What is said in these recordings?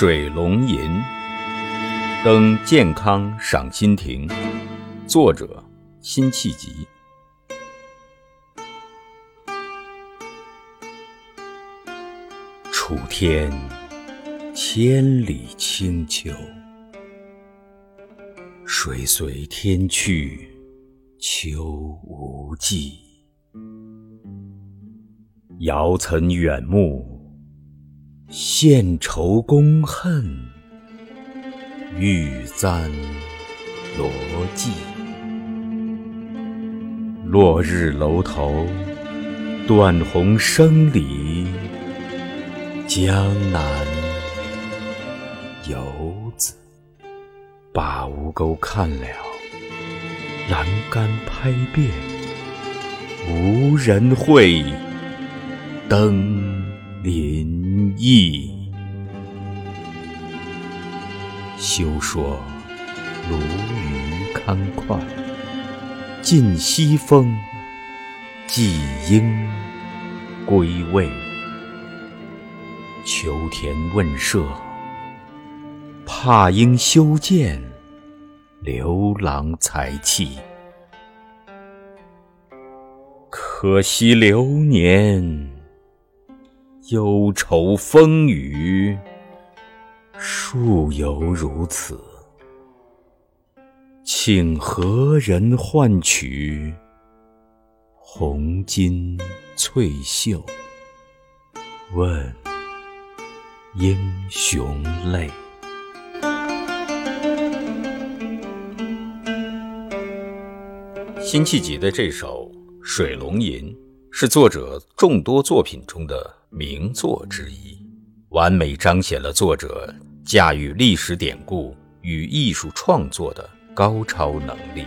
水龙吟，登健康赏心亭。作者：辛弃疾。楚天千里清秋，水随天去秋无际。遥岑远目。献愁宫恨，欲簪罗髻。落日楼头，断鸿声里，江南游子。把吴钩看了，栏杆拍遍，无人会。登林毅。休说鲈鱼堪脍，尽西风，季鹰归未？秋田问舍，怕应修建，刘郎才气。可惜流年。忧愁风雨，数犹如此。请何人换取红巾翠袖？问英雄泪。辛弃疾的这首《水龙吟》是作者众多作品中的。名作之一，完美彰显了作者驾驭历史典故与艺术创作的高超能力，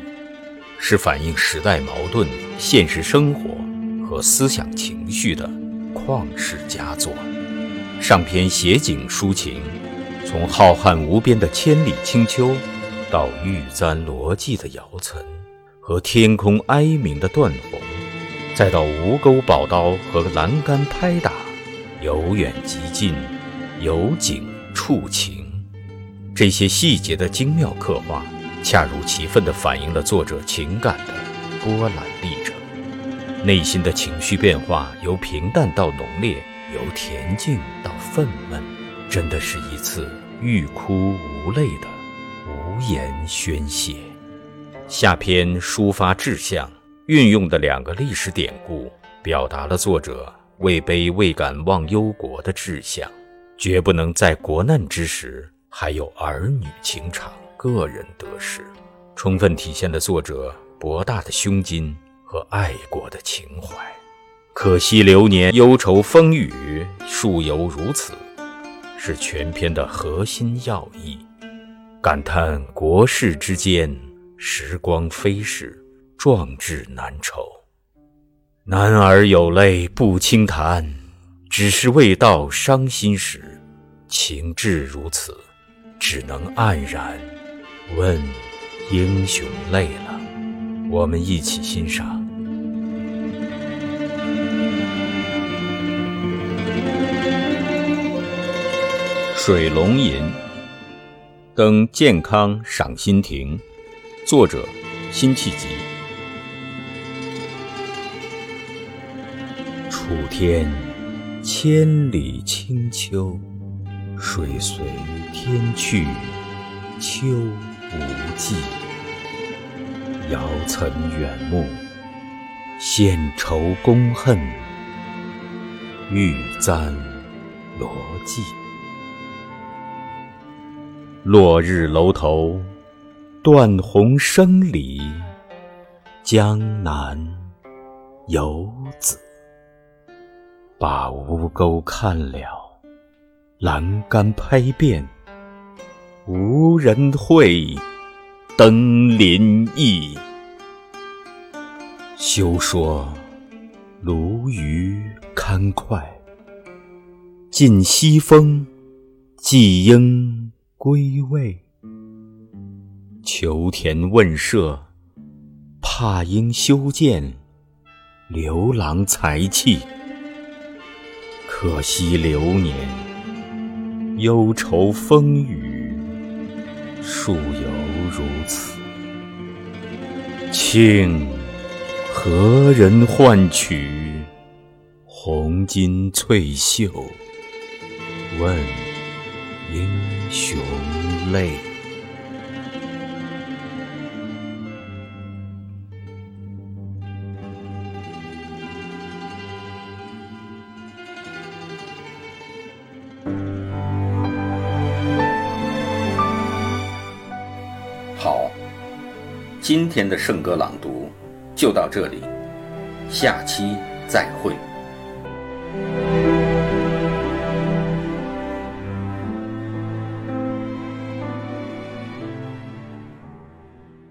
是反映时代矛盾、现实生活和思想情绪的旷世佳作。上篇写景抒情，从浩瀚无边的千里清秋，到玉簪罗髻的瑶岑和天空哀鸣的断鸿，再到吴钩宝刀和栏杆拍打。由远及近，由景触情，这些细节的精妙刻画，恰如其分地反映了作者情感的波澜历程。内心的情绪变化由平淡到浓烈，由恬静到愤懑，真的是一次欲哭无泪的无言宣泄。下篇抒发志向，运用的两个历史典故，表达了作者。位卑未敢忘忧国的志向，绝不能在国难之时还有儿女情长、个人得失，充分体现了作者博大的胸襟和爱国的情怀。可惜流年忧愁风雨，数犹如此，是全篇的核心要义。感叹国事之间，时光飞逝，壮志难酬。男儿有泪不轻弹，只是未到伤心时。情至如此，只能黯然问英雄泪了。我们一起欣赏《水龙吟》，登健康赏心亭。作者：辛弃疾。楚天千里清秋，水随天去秋无际。遥岑远目，献愁宫恨，玉簪罗髻。落日楼头，断鸿声里，江南游子。把吴钩看了，栏杆拍遍，无人会。登临意。休说鲈鱼堪脍，尽西风，季鹰归未？求田问舍，怕应修建，刘郎才气。可惜流年，忧愁风雨，树有如此。庆何人换取红巾翠袖？问英雄泪。今天的圣歌朗读就到这里下期再会。